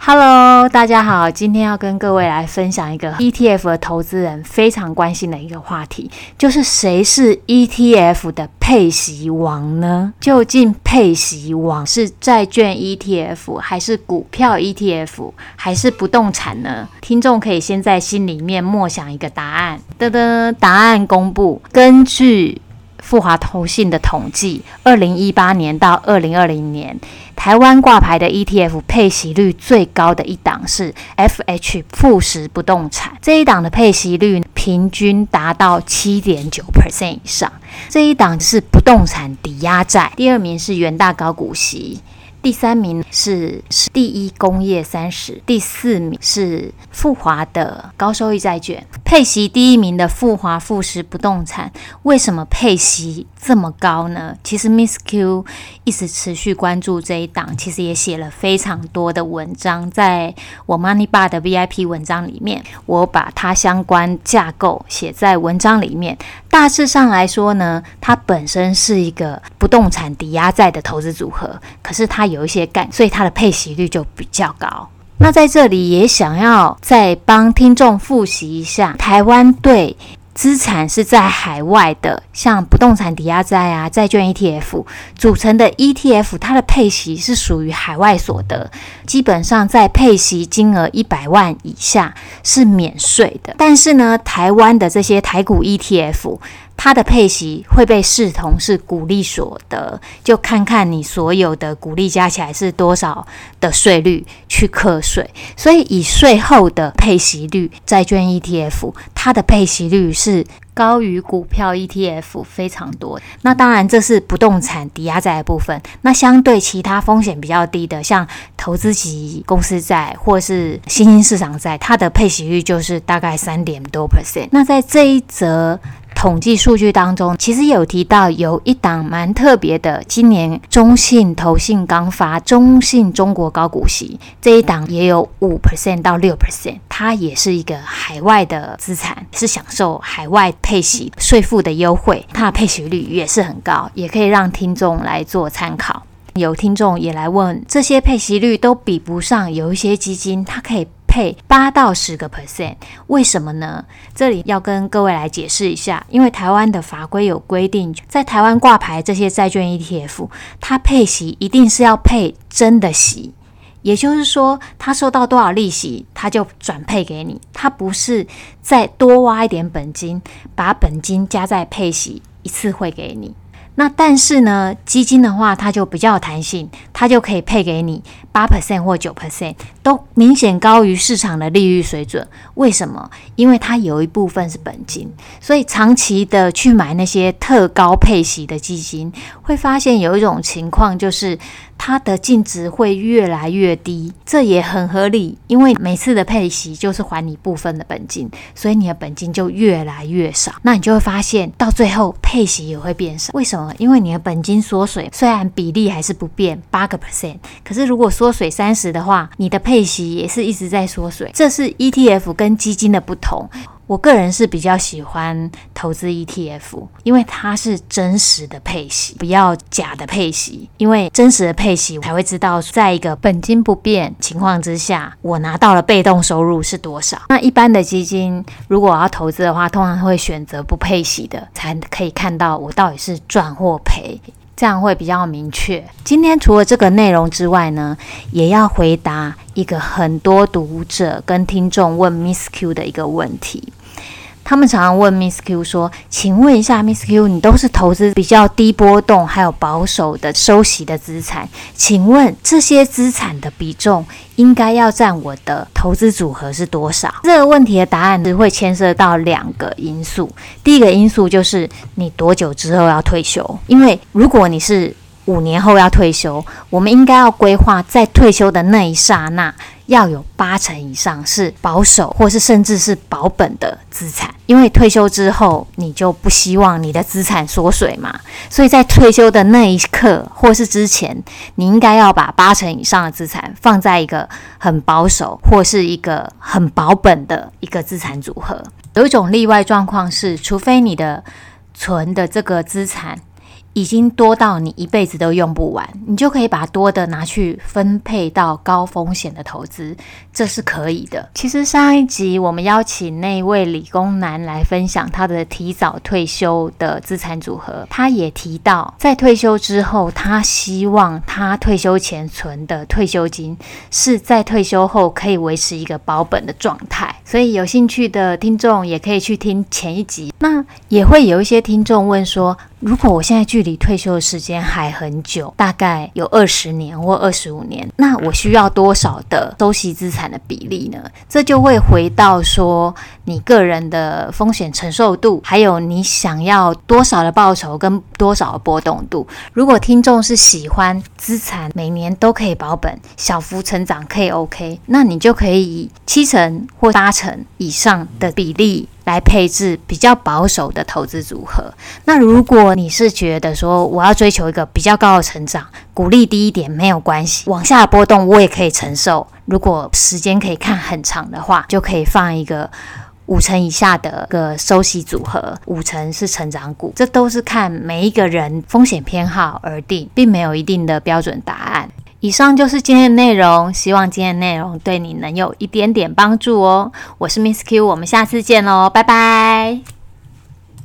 Hello，大家好，今天要跟各位来分享一个 ETF 的投资人非常关心的一个话题，就是谁是 ETF 的配息王呢？究竟配息王是债券 ETF，还是股票 ETF，还是不动产呢？听众可以先在心里面默想一个答案。噔噔，答案公布，根据。富华投信的统计，二零一八年到二零二零年，台湾挂牌的 ETF 配息率最高的一档是 FH 富时不动产，这一档的配息率平均达到七点九 percent 以上。这一档是不动产抵押债，第二名是元大高股息。第三名是第一工业三十，第四名是富华的高收益债券。配息第一名的富华富时不动产，为什么配息这么高呢？其实 Miss Q 一直持续关注这一档，其实也写了非常多的文章，在我 Money Bar 的 VIP 文章里面，我把它相关架构写在文章里面。大致上来说呢，它本身是一个不动产抵押债的投资组合，可是它有一些干，所以它的配息率就比较高。那在这里也想要再帮听众复习一下，台湾对资产是在海外的，像不动产抵押债啊、债券 ETF 组成的 ETF，它的配息是属于海外所得，基本上在配息金额一百万以下是免税的。但是呢，台湾的这些台股 ETF。它的配息会被视同是股利所得，就看看你所有的股利加起来是多少的税率去课税。所以以税后的配息率，债券 ETF 它的配息率是高于股票 ETF 非常多。那当然这是不动产抵押债的部分。那相对其他风险比较低的，像投资级公司债或是新兴市场债，它的配息率就是大概三点多 percent。那在这一则。统计数据当中，其实有提到有一档蛮特别的，今年中信投信刚发中信中国高股息这一档也有五 percent 到六 percent，它也是一个海外的资产，是享受海外配息税负的优惠，它的配息率也是很高，也可以让听众来做参考。有听众也来问，这些配息率都比不上有一些基金，它可以。配八到十个 percent，为什么呢？这里要跟各位来解释一下，因为台湾的法规有规定，在台湾挂牌这些债券 ETF，它配息一定是要配真的息，也就是说，它收到多少利息，它就转配给你，它不是再多挖一点本金，把本金加在配息一次汇给你。那但是呢，基金的话，它就比较有弹性，它就可以配给你八 percent 或九 percent，都明显高于市场的利率水准。为什么？因为它有一部分是本金，所以长期的去买那些特高配息的基金，会发现有一种情况就是。它的净值会越来越低，这也很合理，因为每次的配息就是还你部分的本金，所以你的本金就越来越少。那你就会发现，到最后配息也会变少。为什么？因为你的本金缩水，虽然比例还是不变八个 percent，可是如果缩水三十的话，你的配息也是一直在缩水。这是 ETF 跟基金的不同。我个人是比较喜欢投资 ETF，因为它是真实的配息，不要假的配息。因为真实的配息才会知道，在一个本金不变情况之下，我拿到了被动收入是多少。那一般的基金，如果我要投资的话，通常会选择不配息的，才可以看到我到底是赚或赔，这样会比较明确。今天除了这个内容之外呢，也要回答一个很多读者跟听众问 Miss Q 的一个问题。他们常常问 Miss Q 说：“请问一下，Miss Q，你都是投资比较低波动还有保守的收息的资产，请问这些资产的比重应该要占我的投资组合是多少？”这个问题的答案是会牵涉到两个因素。第一个因素就是你多久之后要退休，因为如果你是五年后要退休，我们应该要规划在退休的那一刹那。要有八成以上是保守，或是甚至是保本的资产。因为退休之后，你就不希望你的资产缩水嘛，所以在退休的那一刻，或是之前，你应该要把八成以上的资产放在一个很保守，或是一个很保本的一个资产组合。有一种例外状况是，除非你的存的这个资产，已经多到你一辈子都用不完，你就可以把多的拿去分配到高风险的投资，这是可以的。其实上一集我们邀请那位理工男来分享他的提早退休的资产组合，他也提到，在退休之后，他希望他退休前存的退休金是在退休后可以维持一个保本的状态。所以有兴趣的听众也可以去听前一集。那也会有一些听众问说，如果我现在距离退休的时间还很久，大概有二十年或二十五年，那我需要多少的收息资产的比例呢？这就会回到说你个人的风险承受度，还有你想要多少的报酬跟多少的波动度。如果听众是喜欢资产每年都可以保本、小幅成长可以 OK，那你就可以以七成或八成以上的比例。来配置比较保守的投资组合。那如果你是觉得说我要追求一个比较高的成长，股利低一点没有关系，往下波动我也可以承受。如果时间可以看很长的话，就可以放一个五成以下的个收息组合，五成是成长股。这都是看每一个人风险偏好而定，并没有一定的标准答案。以上就是今天的内容，希望今天的内容对你能有一点点帮助哦。我是 Miss Q，我们下次见喽，拜拜。